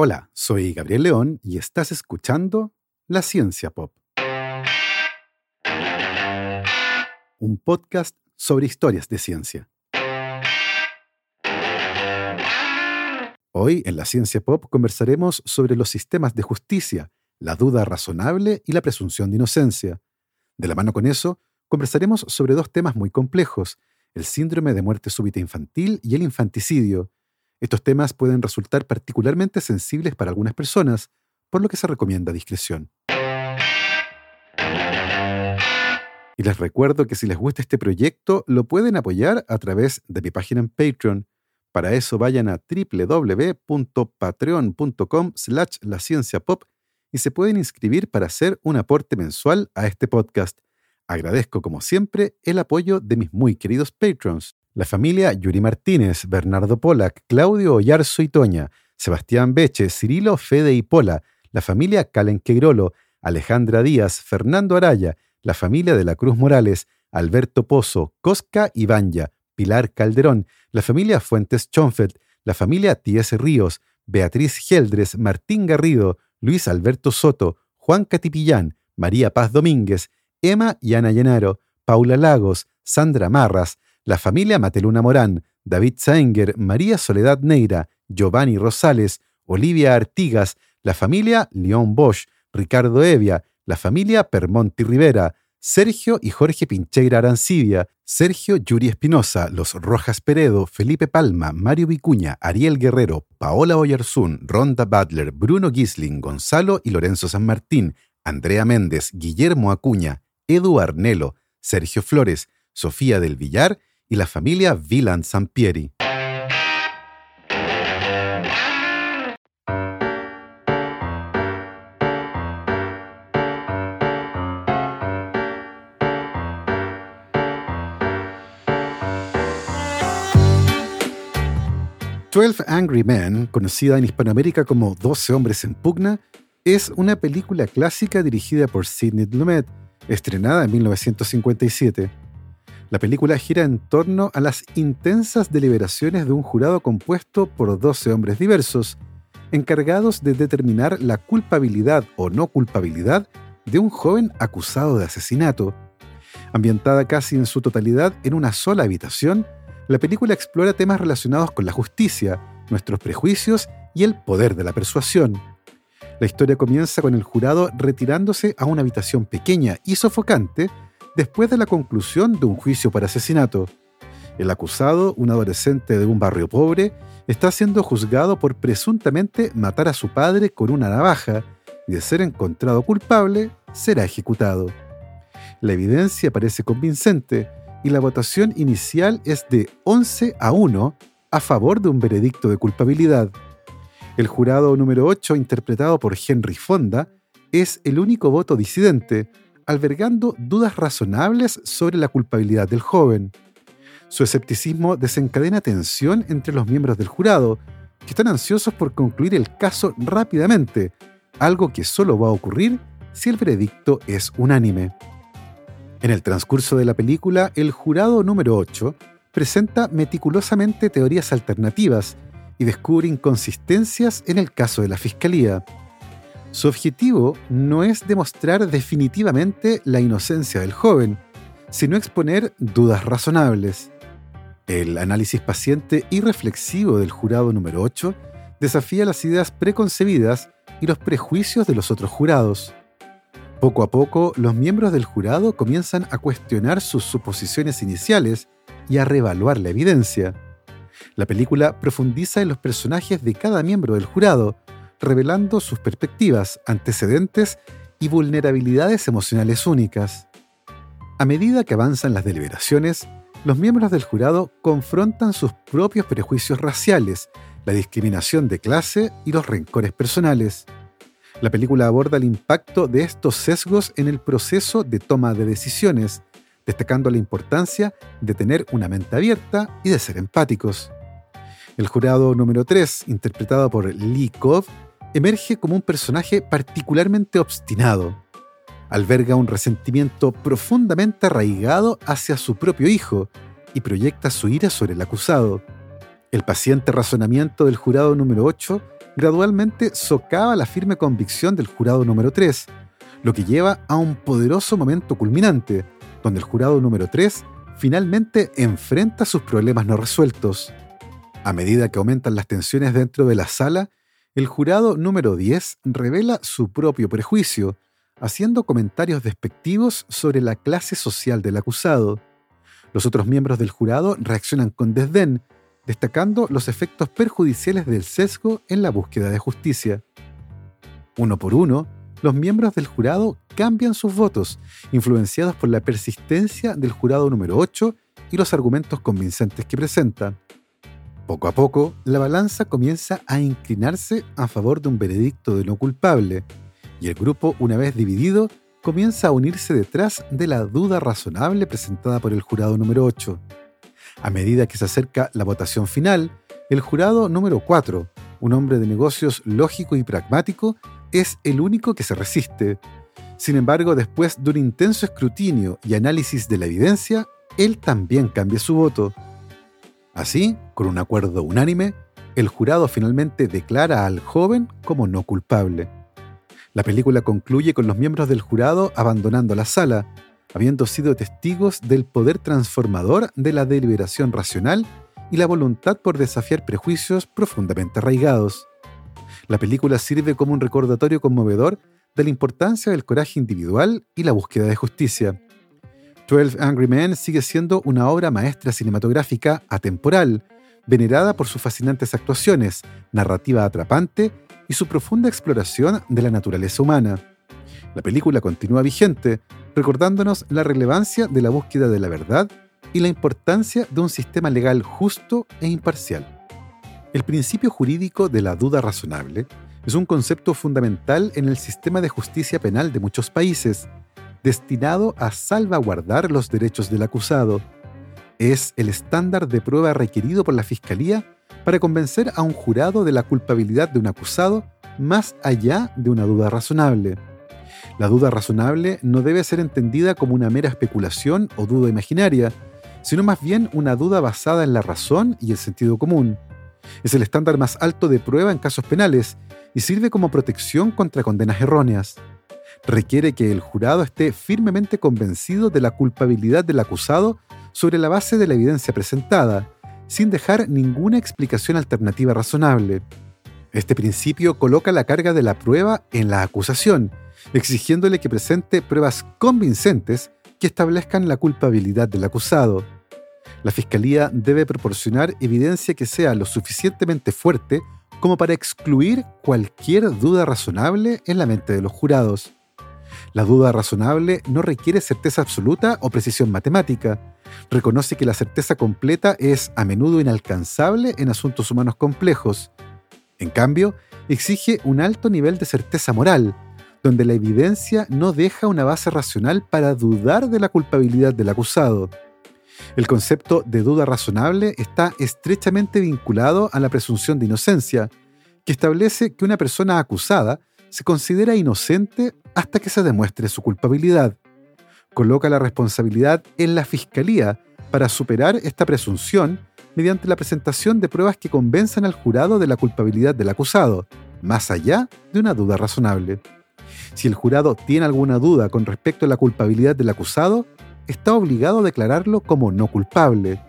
Hola, soy Gabriel León y estás escuchando La Ciencia Pop. Un podcast sobre historias de ciencia. Hoy en La Ciencia Pop conversaremos sobre los sistemas de justicia, la duda razonable y la presunción de inocencia. De la mano con eso, conversaremos sobre dos temas muy complejos, el síndrome de muerte súbita infantil y el infanticidio. Estos temas pueden resultar particularmente sensibles para algunas personas, por lo que se recomienda discreción. Y les recuerdo que si les gusta este proyecto, lo pueden apoyar a través de mi página en Patreon. Para eso vayan a www.patreon.com slash la pop y se pueden inscribir para hacer un aporte mensual a este podcast. Agradezco, como siempre, el apoyo de mis muy queridos patrons. La familia Yuri Martínez, Bernardo Polak, Claudio Oyarzo y Toña, Sebastián Beche, Cirilo Fede y Pola, la familia Calen Quegrolo, Alejandra Díaz, Fernando Araya, la familia de la Cruz Morales, Alberto Pozo, Cosca Ibanya, Pilar Calderón, la familia Fuentes Chonfeld, la familia T.S. Ríos, Beatriz Geldres, Martín Garrido, Luis Alberto Soto, Juan Catipillán, María Paz Domínguez, Emma y Ana Llenaro, Paula Lagos, Sandra Marras, la familia Mateluna Morán, David Saenger, María Soledad Neira, Giovanni Rosales, Olivia Artigas, la familia León Bosch, Ricardo Evia, la familia Permonti Rivera, Sergio y Jorge Pincheira Arancibia, Sergio Yuri Espinosa, Los Rojas Peredo, Felipe Palma, Mario Vicuña, Ariel Guerrero, Paola Oyarzún, Ronda Butler, Bruno Gisling, Gonzalo y Lorenzo San Martín, Andrea Méndez, Guillermo Acuña, Edu Arnelo, Sergio Flores, Sofía del Villar y la familia Vilan Sampieri. 12 Angry Men, conocida en Hispanoamérica como 12 hombres en pugna, es una película clásica dirigida por Sidney Lumet, estrenada en 1957. La película gira en torno a las intensas deliberaciones de un jurado compuesto por 12 hombres diversos, encargados de determinar la culpabilidad o no culpabilidad de un joven acusado de asesinato. Ambientada casi en su totalidad en una sola habitación, la película explora temas relacionados con la justicia, nuestros prejuicios y el poder de la persuasión. La historia comienza con el jurado retirándose a una habitación pequeña y sofocante después de la conclusión de un juicio por asesinato. El acusado, un adolescente de un barrio pobre, está siendo juzgado por presuntamente matar a su padre con una navaja y de ser encontrado culpable, será ejecutado. La evidencia parece convincente y la votación inicial es de 11 a 1 a favor de un veredicto de culpabilidad. El jurado número 8, interpretado por Henry Fonda, es el único voto disidente, albergando dudas razonables sobre la culpabilidad del joven. Su escepticismo desencadena tensión entre los miembros del jurado, que están ansiosos por concluir el caso rápidamente, algo que solo va a ocurrir si el veredicto es unánime. En el transcurso de la película, el jurado número 8 presenta meticulosamente teorías alternativas, y descubre inconsistencias en el caso de la Fiscalía. Su objetivo no es demostrar definitivamente la inocencia del joven, sino exponer dudas razonables. El análisis paciente y reflexivo del jurado número 8 desafía las ideas preconcebidas y los prejuicios de los otros jurados. Poco a poco, los miembros del jurado comienzan a cuestionar sus suposiciones iniciales y a reevaluar la evidencia. La película profundiza en los personajes de cada miembro del jurado, revelando sus perspectivas, antecedentes y vulnerabilidades emocionales únicas. A medida que avanzan las deliberaciones, los miembros del jurado confrontan sus propios prejuicios raciales, la discriminación de clase y los rencores personales. La película aborda el impacto de estos sesgos en el proceso de toma de decisiones, destacando la importancia de tener una mente abierta y de ser empáticos. El jurado número 3, interpretado por Lee Kov, emerge como un personaje particularmente obstinado. Alberga un resentimiento profundamente arraigado hacia su propio hijo y proyecta su ira sobre el acusado. El paciente razonamiento del jurado número 8 gradualmente socava la firme convicción del jurado número 3, lo que lleva a un poderoso momento culminante, donde el jurado número 3 finalmente enfrenta sus problemas no resueltos. A medida que aumentan las tensiones dentro de la sala, el jurado número 10 revela su propio prejuicio, haciendo comentarios despectivos sobre la clase social del acusado. Los otros miembros del jurado reaccionan con desdén, destacando los efectos perjudiciales del sesgo en la búsqueda de justicia. Uno por uno, los miembros del jurado cambian sus votos, influenciados por la persistencia del jurado número 8 y los argumentos convincentes que presenta. Poco a poco, la balanza comienza a inclinarse a favor de un veredicto de no culpable, y el grupo, una vez dividido, comienza a unirse detrás de la duda razonable presentada por el jurado número 8. A medida que se acerca la votación final, el jurado número 4, un hombre de negocios lógico y pragmático, es el único que se resiste. Sin embargo, después de un intenso escrutinio y análisis de la evidencia, él también cambia su voto. Así, con un acuerdo unánime, el jurado finalmente declara al joven como no culpable. La película concluye con los miembros del jurado abandonando la sala, habiendo sido testigos del poder transformador de la deliberación racional y la voluntad por desafiar prejuicios profundamente arraigados. La película sirve como un recordatorio conmovedor de la importancia del coraje individual y la búsqueda de justicia. 12 Angry Men sigue siendo una obra maestra cinematográfica atemporal, venerada por sus fascinantes actuaciones, narrativa atrapante y su profunda exploración de la naturaleza humana. La película continúa vigente, recordándonos la relevancia de la búsqueda de la verdad y la importancia de un sistema legal justo e imparcial. El principio jurídico de la duda razonable es un concepto fundamental en el sistema de justicia penal de muchos países, destinado a salvaguardar los derechos del acusado. Es el estándar de prueba requerido por la Fiscalía para convencer a un jurado de la culpabilidad de un acusado más allá de una duda razonable. La duda razonable no debe ser entendida como una mera especulación o duda imaginaria, sino más bien una duda basada en la razón y el sentido común. Es el estándar más alto de prueba en casos penales y sirve como protección contra condenas erróneas. Requiere que el jurado esté firmemente convencido de la culpabilidad del acusado sobre la base de la evidencia presentada, sin dejar ninguna explicación alternativa razonable. Este principio coloca la carga de la prueba en la acusación, exigiéndole que presente pruebas convincentes que establezcan la culpabilidad del acusado la Fiscalía debe proporcionar evidencia que sea lo suficientemente fuerte como para excluir cualquier duda razonable en la mente de los jurados. La duda razonable no requiere certeza absoluta o precisión matemática. Reconoce que la certeza completa es a menudo inalcanzable en asuntos humanos complejos. En cambio, exige un alto nivel de certeza moral, donde la evidencia no deja una base racional para dudar de la culpabilidad del acusado. El concepto de duda razonable está estrechamente vinculado a la presunción de inocencia, que establece que una persona acusada se considera inocente hasta que se demuestre su culpabilidad. Coloca la responsabilidad en la Fiscalía para superar esta presunción mediante la presentación de pruebas que convenzan al jurado de la culpabilidad del acusado, más allá de una duda razonable. Si el jurado tiene alguna duda con respecto a la culpabilidad del acusado, está obligado a declararlo como no culpable.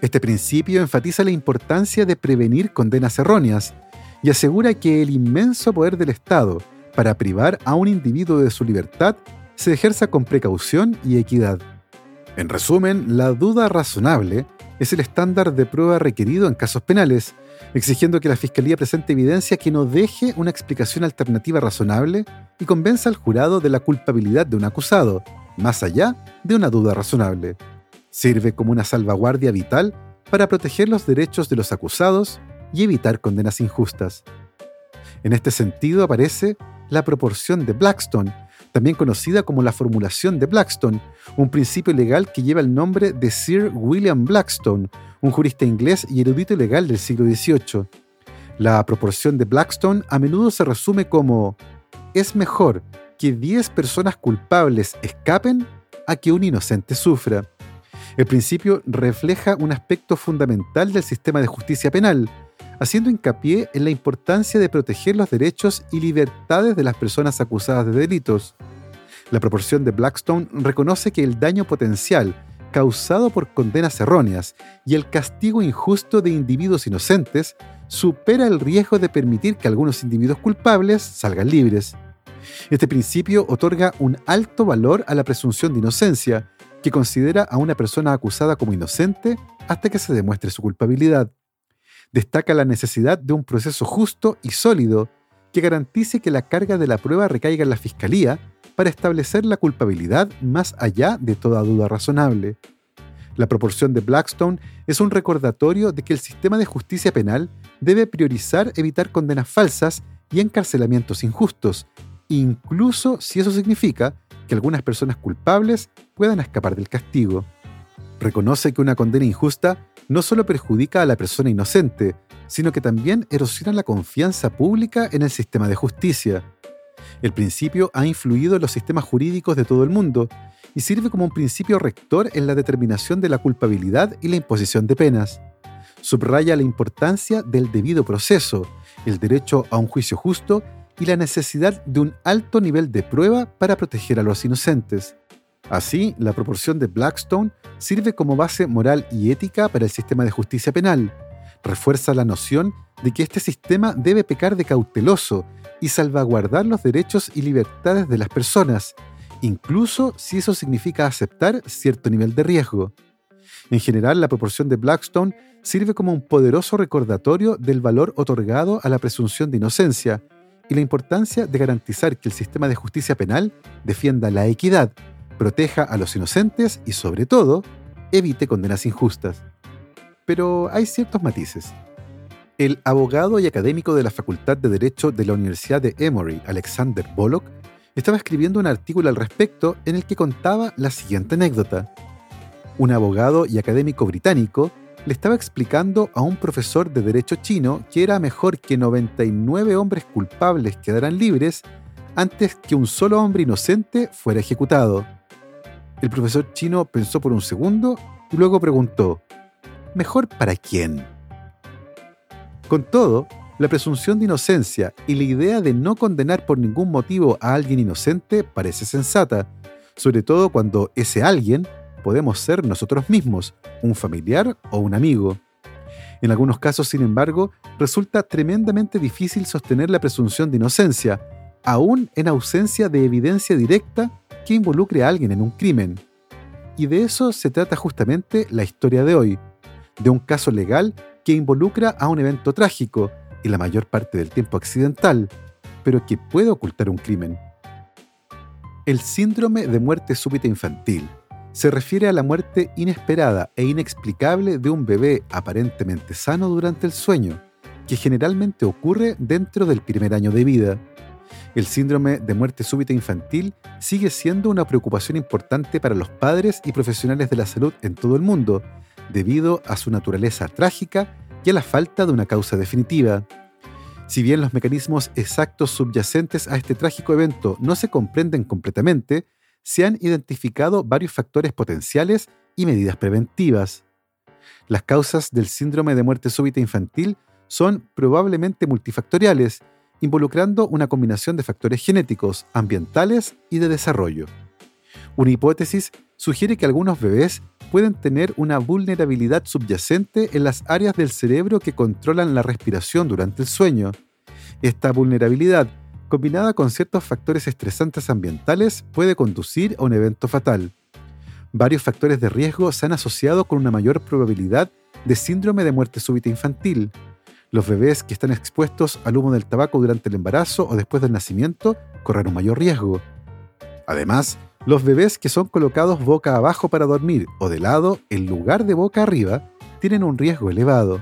Este principio enfatiza la importancia de prevenir condenas erróneas y asegura que el inmenso poder del Estado para privar a un individuo de su libertad se ejerza con precaución y equidad. En resumen, la duda razonable es el estándar de prueba requerido en casos penales, exigiendo que la Fiscalía presente evidencia que no deje una explicación alternativa razonable y convenza al jurado de la culpabilidad de un acusado, más allá de una duda razonable. Sirve como una salvaguardia vital para proteger los derechos de los acusados y evitar condenas injustas. En este sentido aparece la proporción de Blackstone, también conocida como la formulación de Blackstone, un principio legal que lleva el nombre de Sir William Blackstone, un jurista inglés y erudito legal del siglo XVIII. La proporción de Blackstone a menudo se resume como es mejor que 10 personas culpables escapen a que un inocente sufra. El principio refleja un aspecto fundamental del sistema de justicia penal, haciendo hincapié en la importancia de proteger los derechos y libertades de las personas acusadas de delitos. La proporción de Blackstone reconoce que el daño potencial causado por condenas erróneas y el castigo injusto de individuos inocentes supera el riesgo de permitir que algunos individuos culpables salgan libres. Este principio otorga un alto valor a la presunción de inocencia, que considera a una persona acusada como inocente hasta que se demuestre su culpabilidad. Destaca la necesidad de un proceso justo y sólido que garantice que la carga de la prueba recaiga en la Fiscalía para establecer la culpabilidad más allá de toda duda razonable. La proporción de Blackstone es un recordatorio de que el sistema de justicia penal debe priorizar evitar condenas falsas y encarcelamientos injustos, incluso si eso significa que algunas personas culpables puedan escapar del castigo. Reconoce que una condena injusta no solo perjudica a la persona inocente, sino que también erosiona la confianza pública en el sistema de justicia. El principio ha influido en los sistemas jurídicos de todo el mundo y sirve como un principio rector en la determinación de la culpabilidad y la imposición de penas. Subraya la importancia del debido proceso, el derecho a un juicio justo y la necesidad de un alto nivel de prueba para proteger a los inocentes. Así, la proporción de Blackstone sirve como base moral y ética para el sistema de justicia penal. Refuerza la noción de que este sistema debe pecar de cauteloso y salvaguardar los derechos y libertades de las personas, incluso si eso significa aceptar cierto nivel de riesgo. En general, la proporción de Blackstone sirve como un poderoso recordatorio del valor otorgado a la presunción de inocencia y la importancia de garantizar que el sistema de justicia penal defienda la equidad, proteja a los inocentes y, sobre todo, evite condenas injustas. Pero hay ciertos matices. El abogado y académico de la Facultad de Derecho de la Universidad de Emory, Alexander Bullock, estaba escribiendo un artículo al respecto en el que contaba la siguiente anécdota. Un abogado y académico británico le estaba explicando a un profesor de derecho chino que era mejor que 99 hombres culpables quedaran libres antes que un solo hombre inocente fuera ejecutado. El profesor chino pensó por un segundo y luego preguntó, ¿mejor para quién? Con todo, la presunción de inocencia y la idea de no condenar por ningún motivo a alguien inocente parece sensata, sobre todo cuando ese alguien podemos ser nosotros mismos, un familiar o un amigo. En algunos casos, sin embargo, resulta tremendamente difícil sostener la presunción de inocencia, aún en ausencia de evidencia directa que involucre a alguien en un crimen. Y de eso se trata justamente la historia de hoy, de un caso legal que involucra a un evento trágico y la mayor parte del tiempo accidental, pero que puede ocultar un crimen. El síndrome de muerte súbita infantil se refiere a la muerte inesperada e inexplicable de un bebé aparentemente sano durante el sueño, que generalmente ocurre dentro del primer año de vida. El síndrome de muerte súbita infantil sigue siendo una preocupación importante para los padres y profesionales de la salud en todo el mundo, debido a su naturaleza trágica y a la falta de una causa definitiva. Si bien los mecanismos exactos subyacentes a este trágico evento no se comprenden completamente, se han identificado varios factores potenciales y medidas preventivas. Las causas del síndrome de muerte súbita infantil son probablemente multifactoriales, involucrando una combinación de factores genéticos, ambientales y de desarrollo. Una hipótesis sugiere que algunos bebés pueden tener una vulnerabilidad subyacente en las áreas del cerebro que controlan la respiración durante el sueño. Esta vulnerabilidad combinada con ciertos factores estresantes ambientales, puede conducir a un evento fatal. Varios factores de riesgo se han asociado con una mayor probabilidad de síndrome de muerte súbita infantil. Los bebés que están expuestos al humo del tabaco durante el embarazo o después del nacimiento corren un mayor riesgo. Además, los bebés que son colocados boca abajo para dormir o de lado en lugar de boca arriba tienen un riesgo elevado.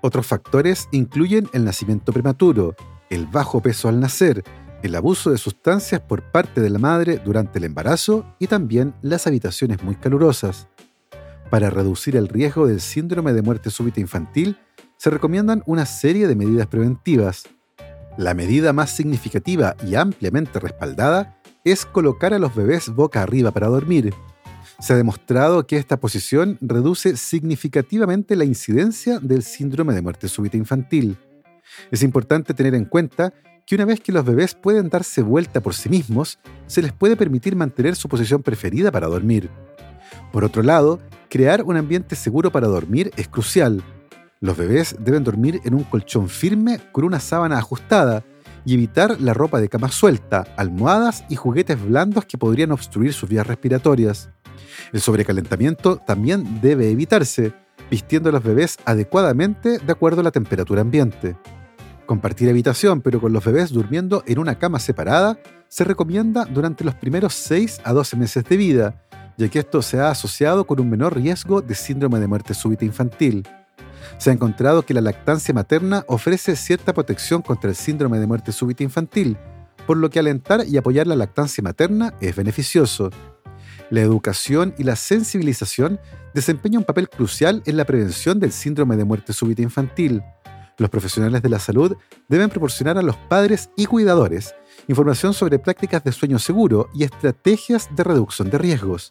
Otros factores incluyen el nacimiento prematuro, el bajo peso al nacer, el abuso de sustancias por parte de la madre durante el embarazo y también las habitaciones muy calurosas. Para reducir el riesgo del síndrome de muerte súbita infantil, se recomiendan una serie de medidas preventivas. La medida más significativa y ampliamente respaldada es colocar a los bebés boca arriba para dormir. Se ha demostrado que esta posición reduce significativamente la incidencia del síndrome de muerte súbita infantil. Es importante tener en cuenta que una vez que los bebés pueden darse vuelta por sí mismos, se les puede permitir mantener su posición preferida para dormir. Por otro lado, crear un ambiente seguro para dormir es crucial. Los bebés deben dormir en un colchón firme con una sábana ajustada y evitar la ropa de cama suelta, almohadas y juguetes blandos que podrían obstruir sus vías respiratorias. El sobrecalentamiento también debe evitarse, vistiendo a los bebés adecuadamente de acuerdo a la temperatura ambiente. Compartir habitación, pero con los bebés durmiendo en una cama separada, se recomienda durante los primeros 6 a 12 meses de vida, ya que esto se ha asociado con un menor riesgo de síndrome de muerte súbita infantil. Se ha encontrado que la lactancia materna ofrece cierta protección contra el síndrome de muerte súbita infantil, por lo que alentar y apoyar la lactancia materna es beneficioso. La educación y la sensibilización desempeñan un papel crucial en la prevención del síndrome de muerte súbita infantil. Los profesionales de la salud deben proporcionar a los padres y cuidadores información sobre prácticas de sueño seguro y estrategias de reducción de riesgos.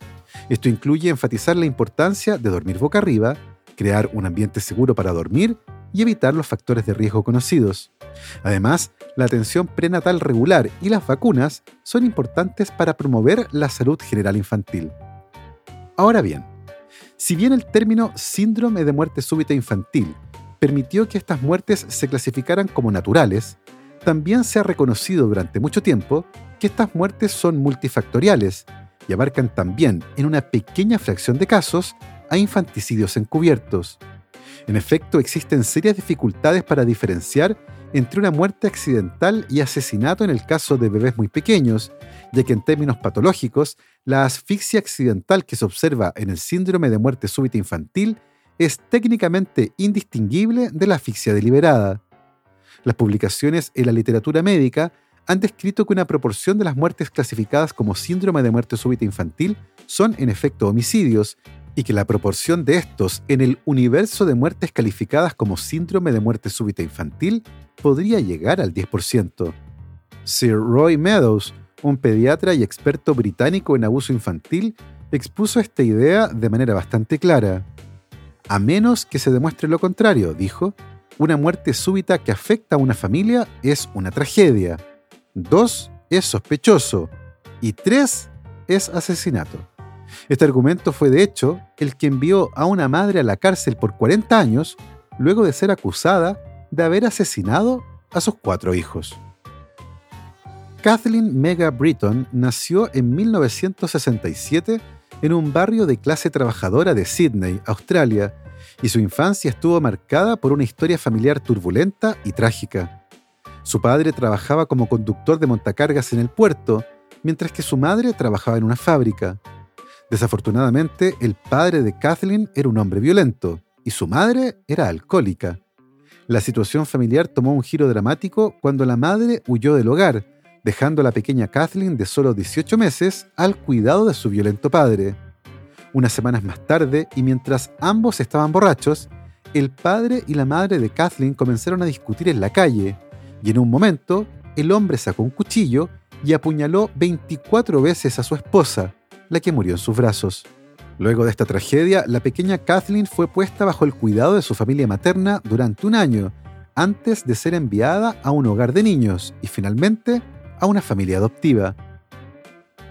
Esto incluye enfatizar la importancia de dormir boca arriba, crear un ambiente seguro para dormir y evitar los factores de riesgo conocidos. Además, la atención prenatal regular y las vacunas son importantes para promover la salud general infantil. Ahora bien, si bien el término síndrome de muerte súbita infantil permitió que estas muertes se clasificaran como naturales, también se ha reconocido durante mucho tiempo que estas muertes son multifactoriales y abarcan también, en una pequeña fracción de casos, a infanticidios encubiertos. En efecto, existen serias dificultades para diferenciar entre una muerte accidental y asesinato en el caso de bebés muy pequeños, ya que en términos patológicos, la asfixia accidental que se observa en el síndrome de muerte súbita infantil es técnicamente indistinguible de la asfixia deliberada. Las publicaciones en la literatura médica han descrito que una proporción de las muertes clasificadas como síndrome de muerte súbita infantil son en efecto homicidios y que la proporción de estos en el universo de muertes calificadas como síndrome de muerte súbita infantil podría llegar al 10%. Sir Roy Meadows, un pediatra y experto británico en abuso infantil, expuso esta idea de manera bastante clara. A menos que se demuestre lo contrario, dijo, una muerte súbita que afecta a una familia es una tragedia. Dos, es sospechoso. Y tres, es asesinato. Este argumento fue de hecho el que envió a una madre a la cárcel por 40 años luego de ser acusada de haber asesinado a sus cuatro hijos. Kathleen Mega Britton nació en 1967 en un barrio de clase trabajadora de Sydney, Australia, y su infancia estuvo marcada por una historia familiar turbulenta y trágica. Su padre trabajaba como conductor de montacargas en el puerto, mientras que su madre trabajaba en una fábrica. Desafortunadamente, el padre de Kathleen era un hombre violento y su madre era alcohólica. La situación familiar tomó un giro dramático cuando la madre huyó del hogar, dejando a la pequeña Kathleen de solo 18 meses al cuidado de su violento padre. Unas semanas más tarde, y mientras ambos estaban borrachos, el padre y la madre de Kathleen comenzaron a discutir en la calle, y en un momento, el hombre sacó un cuchillo y apuñaló 24 veces a su esposa, la que murió en sus brazos. Luego de esta tragedia, la pequeña Kathleen fue puesta bajo el cuidado de su familia materna durante un año, antes de ser enviada a un hogar de niños y finalmente a una familia adoptiva.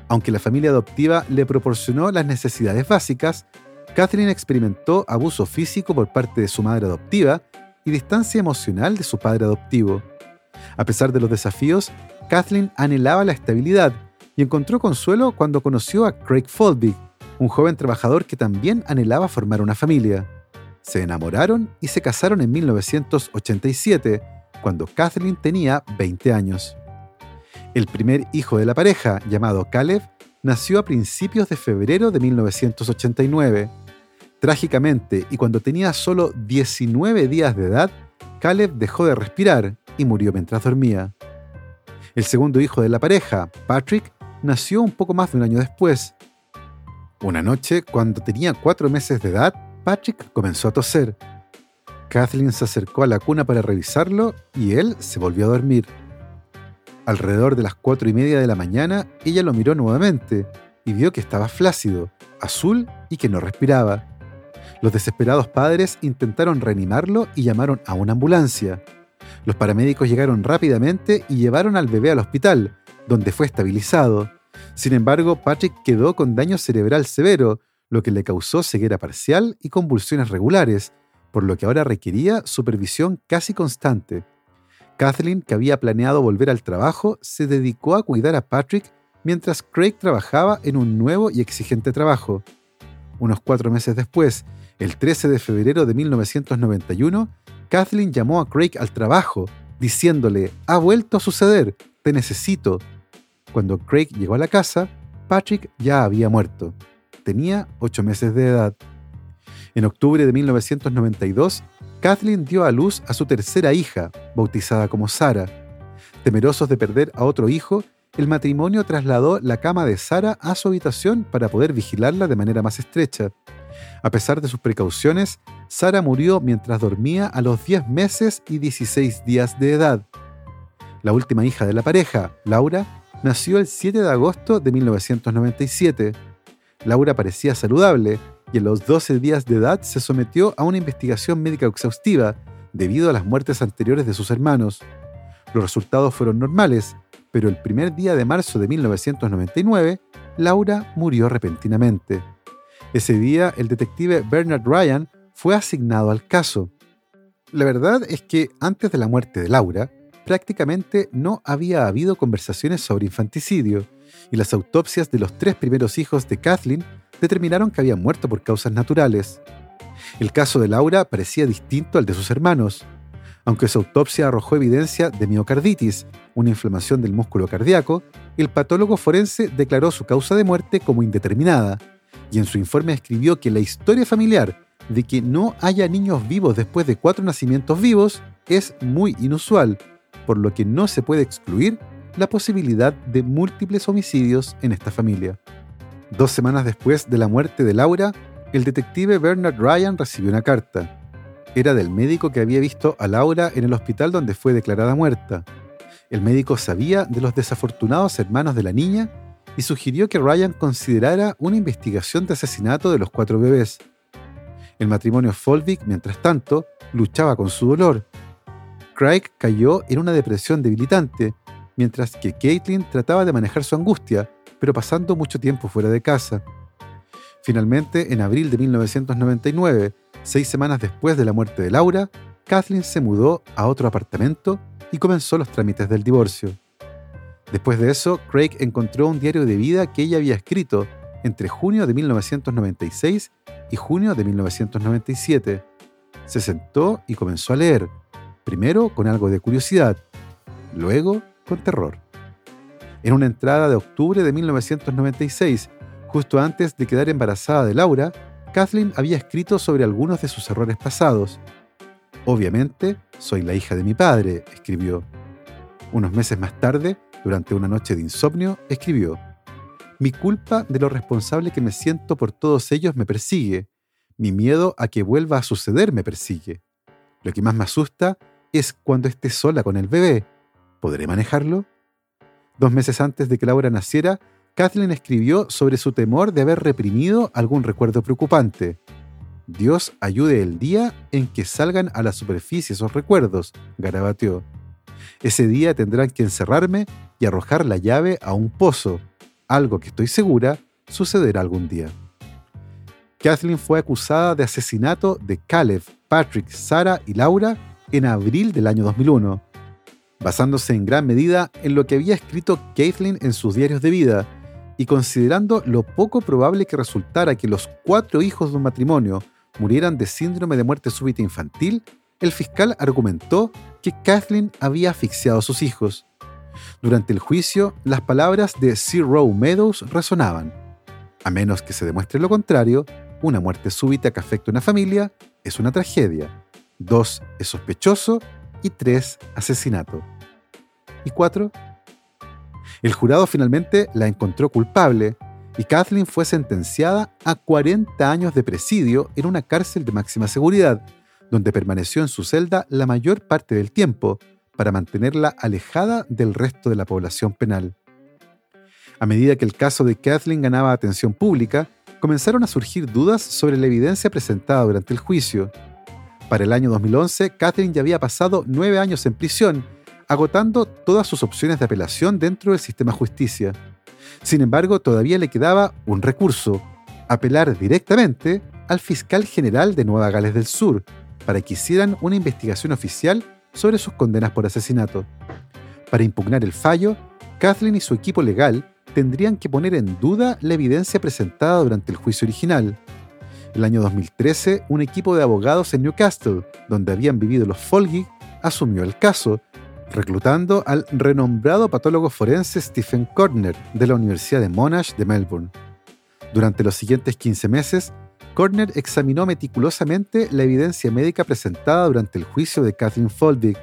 Aunque la familia adoptiva le proporcionó las necesidades básicas, Kathleen experimentó abuso físico por parte de su madre adoptiva y distancia emocional de su padre adoptivo. A pesar de los desafíos, Kathleen anhelaba la estabilidad y encontró consuelo cuando conoció a Craig Folbig, un joven trabajador que también anhelaba formar una familia. Se enamoraron y se casaron en 1987, cuando Kathleen tenía 20 años. El primer hijo de la pareja, llamado Caleb, nació a principios de febrero de 1989. Trágicamente, y cuando tenía solo 19 días de edad, Caleb dejó de respirar y murió mientras dormía. El segundo hijo de la pareja, Patrick, nació un poco más de un año después. Una noche, cuando tenía cuatro meses de edad, Patrick comenzó a toser. Kathleen se acercó a la cuna para revisarlo y él se volvió a dormir. Alrededor de las cuatro y media de la mañana, ella lo miró nuevamente y vio que estaba flácido, azul y que no respiraba. Los desesperados padres intentaron reanimarlo y llamaron a una ambulancia. Los paramédicos llegaron rápidamente y llevaron al bebé al hospital, donde fue estabilizado. Sin embargo, Patrick quedó con daño cerebral severo, lo que le causó ceguera parcial y convulsiones regulares, por lo que ahora requería supervisión casi constante. Kathleen, que había planeado volver al trabajo, se dedicó a cuidar a Patrick mientras Craig trabajaba en un nuevo y exigente trabajo. Unos cuatro meses después, el 13 de febrero de 1991, Kathleen llamó a Craig al trabajo, diciéndole, ha vuelto a suceder, te necesito. Cuando Craig llegó a la casa, Patrick ya había muerto. Tenía ocho meses de edad. En octubre de 1992, Kathleen dio a luz a su tercera hija, bautizada como Sara. Temerosos de perder a otro hijo, el matrimonio trasladó la cama de Sara a su habitación para poder vigilarla de manera más estrecha. A pesar de sus precauciones, Sara murió mientras dormía a los 10 meses y 16 días de edad. La última hija de la pareja, Laura, nació el 7 de agosto de 1997. Laura parecía saludable y en los 12 días de edad se sometió a una investigación médica exhaustiva debido a las muertes anteriores de sus hermanos. Los resultados fueron normales, pero el primer día de marzo de 1999, Laura murió repentinamente. Ese día, el detective Bernard Ryan fue asignado al caso. La verdad es que antes de la muerte de Laura, prácticamente no había habido conversaciones sobre infanticidio, y las autopsias de los tres primeros hijos de Kathleen determinaron que habían muerto por causas naturales. El caso de Laura parecía distinto al de sus hermanos. Aunque su autopsia arrojó evidencia de miocarditis, una inflamación del músculo cardíaco, el patólogo forense declaró su causa de muerte como indeterminada, y en su informe escribió que la historia familiar de que no haya niños vivos después de cuatro nacimientos vivos es muy inusual, por lo que no se puede excluir la posibilidad de múltiples homicidios en esta familia. Dos semanas después de la muerte de Laura, el detective Bernard Ryan recibió una carta. Era del médico que había visto a Laura en el hospital donde fue declarada muerta. El médico sabía de los desafortunados hermanos de la niña y sugirió que Ryan considerara una investigación de asesinato de los cuatro bebés. El matrimonio Folvik, mientras tanto, luchaba con su dolor. Craig cayó en una depresión debilitante, mientras que Caitlin trataba de manejar su angustia, pero pasando mucho tiempo fuera de casa. Finalmente, en abril de 1999, seis semanas después de la muerte de Laura, Kathleen se mudó a otro apartamento y comenzó los trámites del divorcio. Después de eso, Craig encontró un diario de vida que ella había escrito entre junio de 1996 y junio de 1997. Se sentó y comenzó a leer, primero con algo de curiosidad, luego con terror. En una entrada de octubre de 1996, justo antes de quedar embarazada de Laura, Kathleen había escrito sobre algunos de sus errores pasados. Obviamente, soy la hija de mi padre, escribió. Unos meses más tarde, durante una noche de insomnio, escribió, Mi culpa de lo responsable que me siento por todos ellos me persigue. Mi miedo a que vuelva a suceder me persigue. Lo que más me asusta es cuando esté sola con el bebé. ¿Podré manejarlo? Dos meses antes de que Laura naciera, Kathleen escribió sobre su temor de haber reprimido algún recuerdo preocupante. Dios ayude el día en que salgan a la superficie esos recuerdos, garabateó. Ese día tendrán que encerrarme y arrojar la llave a un pozo, algo que estoy segura sucederá algún día. Kathleen fue acusada de asesinato de Caleb, Patrick, Sarah y Laura en abril del año 2001, basándose en gran medida en lo que había escrito Kathleen en sus diarios de vida y considerando lo poco probable que resultara que los cuatro hijos de un matrimonio murieran de síndrome de muerte súbita infantil, el fiscal argumentó que Kathleen había asfixiado a sus hijos. Durante el juicio, las palabras de Sir Rowe Meadows resonaban. A menos que se demuestre lo contrario, una muerte súbita que afecta a una familia es una tragedia. Dos, es sospechoso. Y tres, asesinato. Y cuatro, el jurado finalmente la encontró culpable y Kathleen fue sentenciada a 40 años de presidio en una cárcel de máxima seguridad, donde permaneció en su celda la mayor parte del tiempo para mantenerla alejada del resto de la población penal. A medida que el caso de Kathleen ganaba atención pública, comenzaron a surgir dudas sobre la evidencia presentada durante el juicio. Para el año 2011, Kathleen ya había pasado nueve años en prisión, agotando todas sus opciones de apelación dentro del sistema justicia. Sin embargo, todavía le quedaba un recurso, apelar directamente al fiscal general de Nueva Gales del Sur para que hicieran una investigación oficial sobre sus condenas por asesinato. Para impugnar el fallo, Kathleen y su equipo legal tendrían que poner en duda la evidencia presentada durante el juicio original. El año 2013, un equipo de abogados en Newcastle, donde habían vivido los Folgig, asumió el caso, reclutando al renombrado patólogo forense Stephen Corner de la Universidad de Monash de Melbourne. Durante los siguientes 15 meses, Corner examinó meticulosamente la evidencia médica presentada durante el juicio de Kathleen Folvig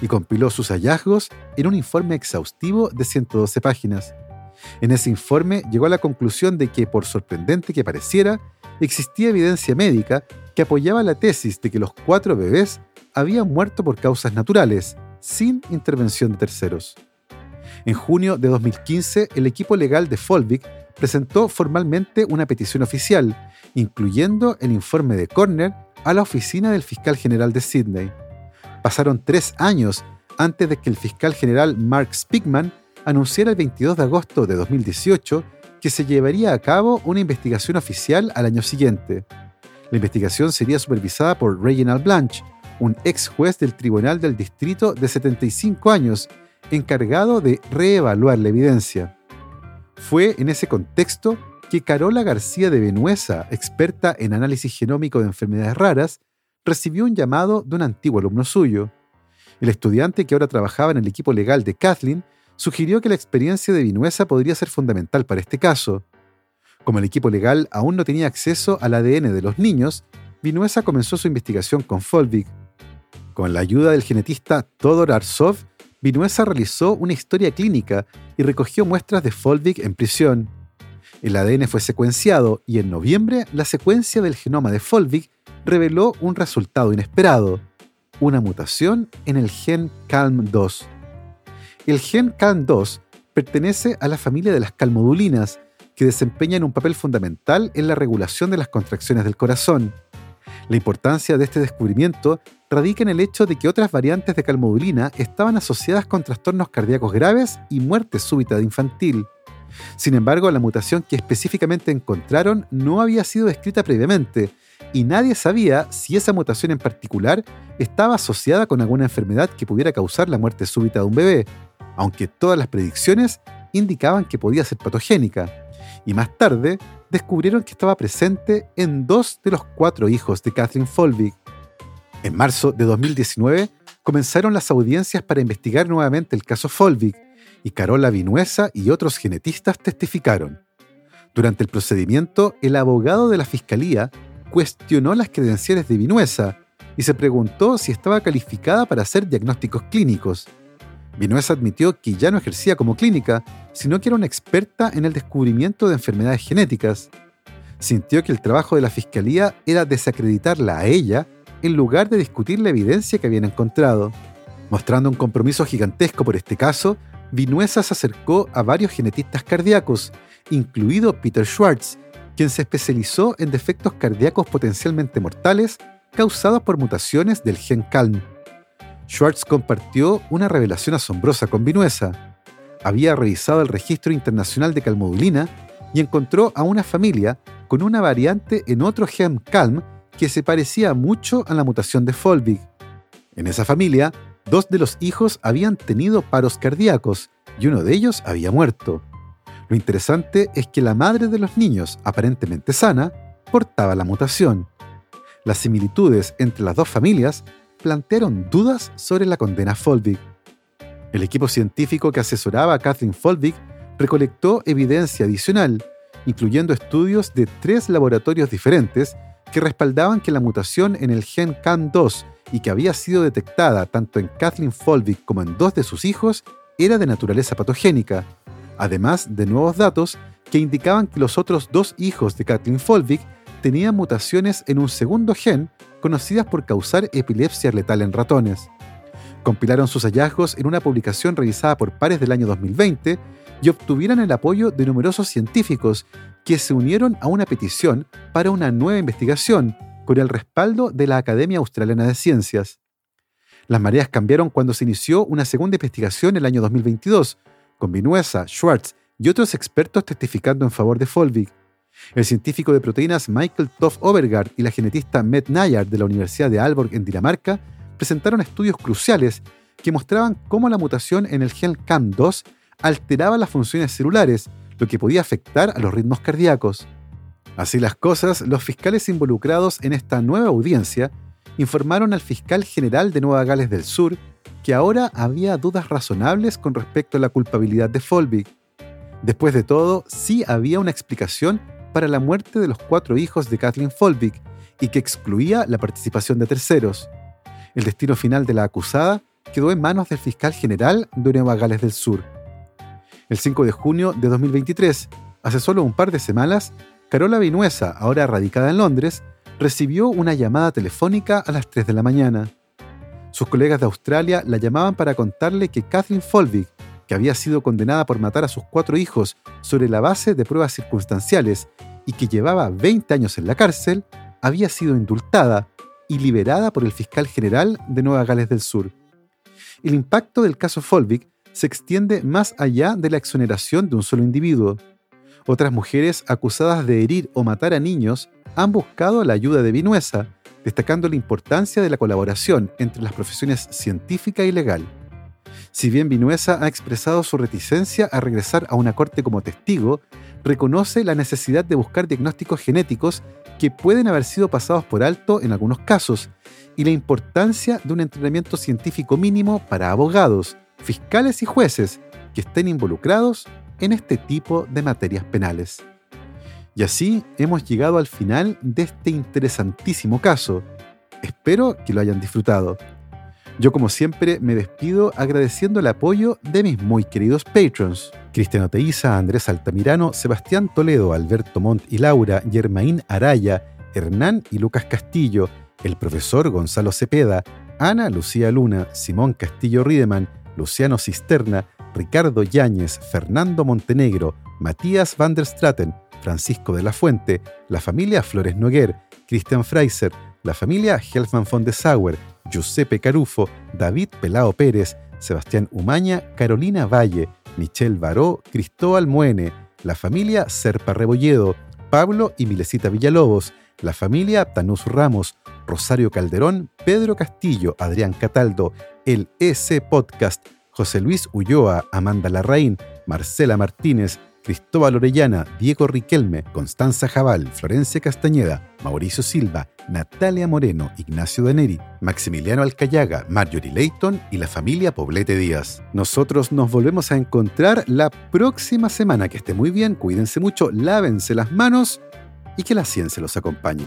y compiló sus hallazgos en un informe exhaustivo de 112 páginas. En ese informe llegó a la conclusión de que, por sorprendente que pareciera, existía evidencia médica que apoyaba la tesis de que los cuatro bebés habían muerto por causas naturales, sin intervención de terceros. En junio de 2015, el equipo legal de Folvig presentó formalmente una petición oficial, incluyendo el informe de Corner a la oficina del fiscal general de Sydney. Pasaron tres años antes de que el fiscal general Mark Spigman anunciara el 22 de agosto de 2018 que se llevaría a cabo una investigación oficial al año siguiente. La investigación sería supervisada por Reginald Blanche, un ex juez del Tribunal del Distrito de 75 años, encargado de reevaluar la evidencia. Fue en ese contexto que Carola García de Benuesa, experta en análisis genómico de enfermedades raras, recibió un llamado de un antiguo alumno suyo. El estudiante que ahora trabajaba en el equipo legal de Kathleen sugirió que la experiencia de Vinuesa podría ser fundamental para este caso. Como el equipo legal aún no tenía acceso al ADN de los niños, Vinuesa comenzó su investigación con Folvig. Con la ayuda del genetista Todor Arsov, Vinuesa realizó una historia clínica y recogió muestras de Folvig en prisión. El ADN fue secuenciado y en noviembre la secuencia del genoma de Folvig reveló un resultado inesperado, una mutación en el gen CALM2. El gen CALM2 pertenece a la familia de las calmodulinas, que desempeñan un papel fundamental en la regulación de las contracciones del corazón. La importancia de este descubrimiento radica en el hecho de que otras variantes de calmodulina estaban asociadas con trastornos cardíacos graves y muerte súbita de infantil. Sin embargo, la mutación que específicamente encontraron no había sido descrita previamente, y nadie sabía si esa mutación en particular estaba asociada con alguna enfermedad que pudiera causar la muerte súbita de un bebé, aunque todas las predicciones indicaban que podía ser patogénica. Y más tarde descubrieron que estaba presente en dos de los cuatro hijos de Kathleen Folvig. En marzo de 2019 comenzaron las audiencias para investigar nuevamente el caso Folvig, y Carola Vinuesa y otros genetistas testificaron. Durante el procedimiento, el abogado de la fiscalía cuestionó las credenciales de Vinuesa y se preguntó si estaba calificada para hacer diagnósticos clínicos. Vinuesa admitió que ya no ejercía como clínica, sino que era una experta en el descubrimiento de enfermedades genéticas. Sintió que el trabajo de la fiscalía era desacreditarla a ella en lugar de discutir la evidencia que habían encontrado. Mostrando un compromiso gigantesco por este caso, Vinuesa se acercó a varios genetistas cardíacos, incluido Peter Schwartz, quien se especializó en defectos cardíacos potencialmente mortales causados por mutaciones del gen CALM. Schwartz compartió una revelación asombrosa con Vinuesa. Había revisado el registro internacional de calmodulina y encontró a una familia con una variante en otro gen CALM que se parecía mucho a la mutación de Folvig. En esa familia, Dos de los hijos habían tenido paros cardíacos y uno de ellos había muerto. Lo interesante es que la madre de los niños, aparentemente sana, portaba la mutación. Las similitudes entre las dos familias plantearon dudas sobre la condena a Folvig. El equipo científico que asesoraba a Kathleen Folvig recolectó evidencia adicional, incluyendo estudios de tres laboratorios diferentes que respaldaban que la mutación en el gen CAN2 y que había sido detectada tanto en Kathleen Folvig como en dos de sus hijos era de naturaleza patogénica, además de nuevos datos que indicaban que los otros dos hijos de Kathleen Folvig tenían mutaciones en un segundo gen conocidas por causar epilepsia letal en ratones. Compilaron sus hallazgos en una publicación revisada por pares del año 2020 y obtuvieron el apoyo de numerosos científicos que se unieron a una petición para una nueva investigación con el respaldo de la Academia Australiana de Ciencias. Las mareas cambiaron cuando se inició una segunda investigación el año 2022, con Vinuesa, Schwartz y otros expertos testificando en favor de Folvig. El científico de proteínas Michael Toff Overgaard y la genetista Matt Nayar de la Universidad de Aalborg en Dinamarca presentaron estudios cruciales que mostraban cómo la mutación en el gen CAM2 alteraba las funciones celulares, lo que podía afectar a los ritmos cardíacos. Así las cosas, los fiscales involucrados en esta nueva audiencia informaron al fiscal general de Nueva Gales del Sur que ahora había dudas razonables con respecto a la culpabilidad de Folvig. Después de todo, sí había una explicación para la muerte de los cuatro hijos de Kathleen Folvig y que excluía la participación de terceros. El destino final de la acusada quedó en manos del fiscal general de Nueva Gales del Sur. El 5 de junio de 2023, hace solo un par de semanas, Carola Vinuesa, ahora radicada en Londres, recibió una llamada telefónica a las 3 de la mañana. Sus colegas de Australia la llamaban para contarle que Kathleen Folvig, que había sido condenada por matar a sus cuatro hijos sobre la base de pruebas circunstanciales y que llevaba 20 años en la cárcel, había sido indultada y liberada por el fiscal general de Nueva Gales del Sur. El impacto del caso Folvig se extiende más allá de la exoneración de un solo individuo. Otras mujeres acusadas de herir o matar a niños han buscado la ayuda de Vinuesa, destacando la importancia de la colaboración entre las profesiones científica y legal. Si bien Vinuesa ha expresado su reticencia a regresar a una corte como testigo, reconoce la necesidad de buscar diagnósticos genéticos que pueden haber sido pasados por alto en algunos casos y la importancia de un entrenamiento científico mínimo para abogados, fiscales y jueces que estén involucrados en este tipo de materias penales. Y así hemos llegado al final de este interesantísimo caso. Espero que lo hayan disfrutado. Yo como siempre me despido agradeciendo el apoyo de mis muy queridos patrons. Cristiano Teiza, Andrés Altamirano, Sebastián Toledo, Alberto Montt y Laura, Germaín Araya, Hernán y Lucas Castillo, el profesor Gonzalo Cepeda, Ana Lucía Luna, Simón Castillo Riedemann, Luciano Cisterna, Ricardo Yáñez, Fernando Montenegro, Matías van der Straten, Francisco de la Fuente, la familia Flores Noguer, Christian Freiser, la familia Helfman von de Sauer, Giuseppe Carufo, David Pelao Pérez, Sebastián Umaña, Carolina Valle, Michelle Baró, Cristóbal Muene, la familia Serpa Rebolledo, Pablo y Milesita Villalobos, la familia Tanús Ramos, Rosario Calderón, Pedro Castillo, Adrián Cataldo, el EC Podcast, José Luis Ulloa, Amanda Larraín, Marcela Martínez, Cristóbal Orellana, Diego Riquelme, Constanza Jabal, Florencia Castañeda, Mauricio Silva, Natalia Moreno, Ignacio Daneri, Maximiliano Alcayaga, Marjorie Leighton y la familia Poblete Díaz. Nosotros nos volvemos a encontrar la próxima semana. Que esté muy bien, cuídense mucho, lávense las manos y que la ciencia los acompañe.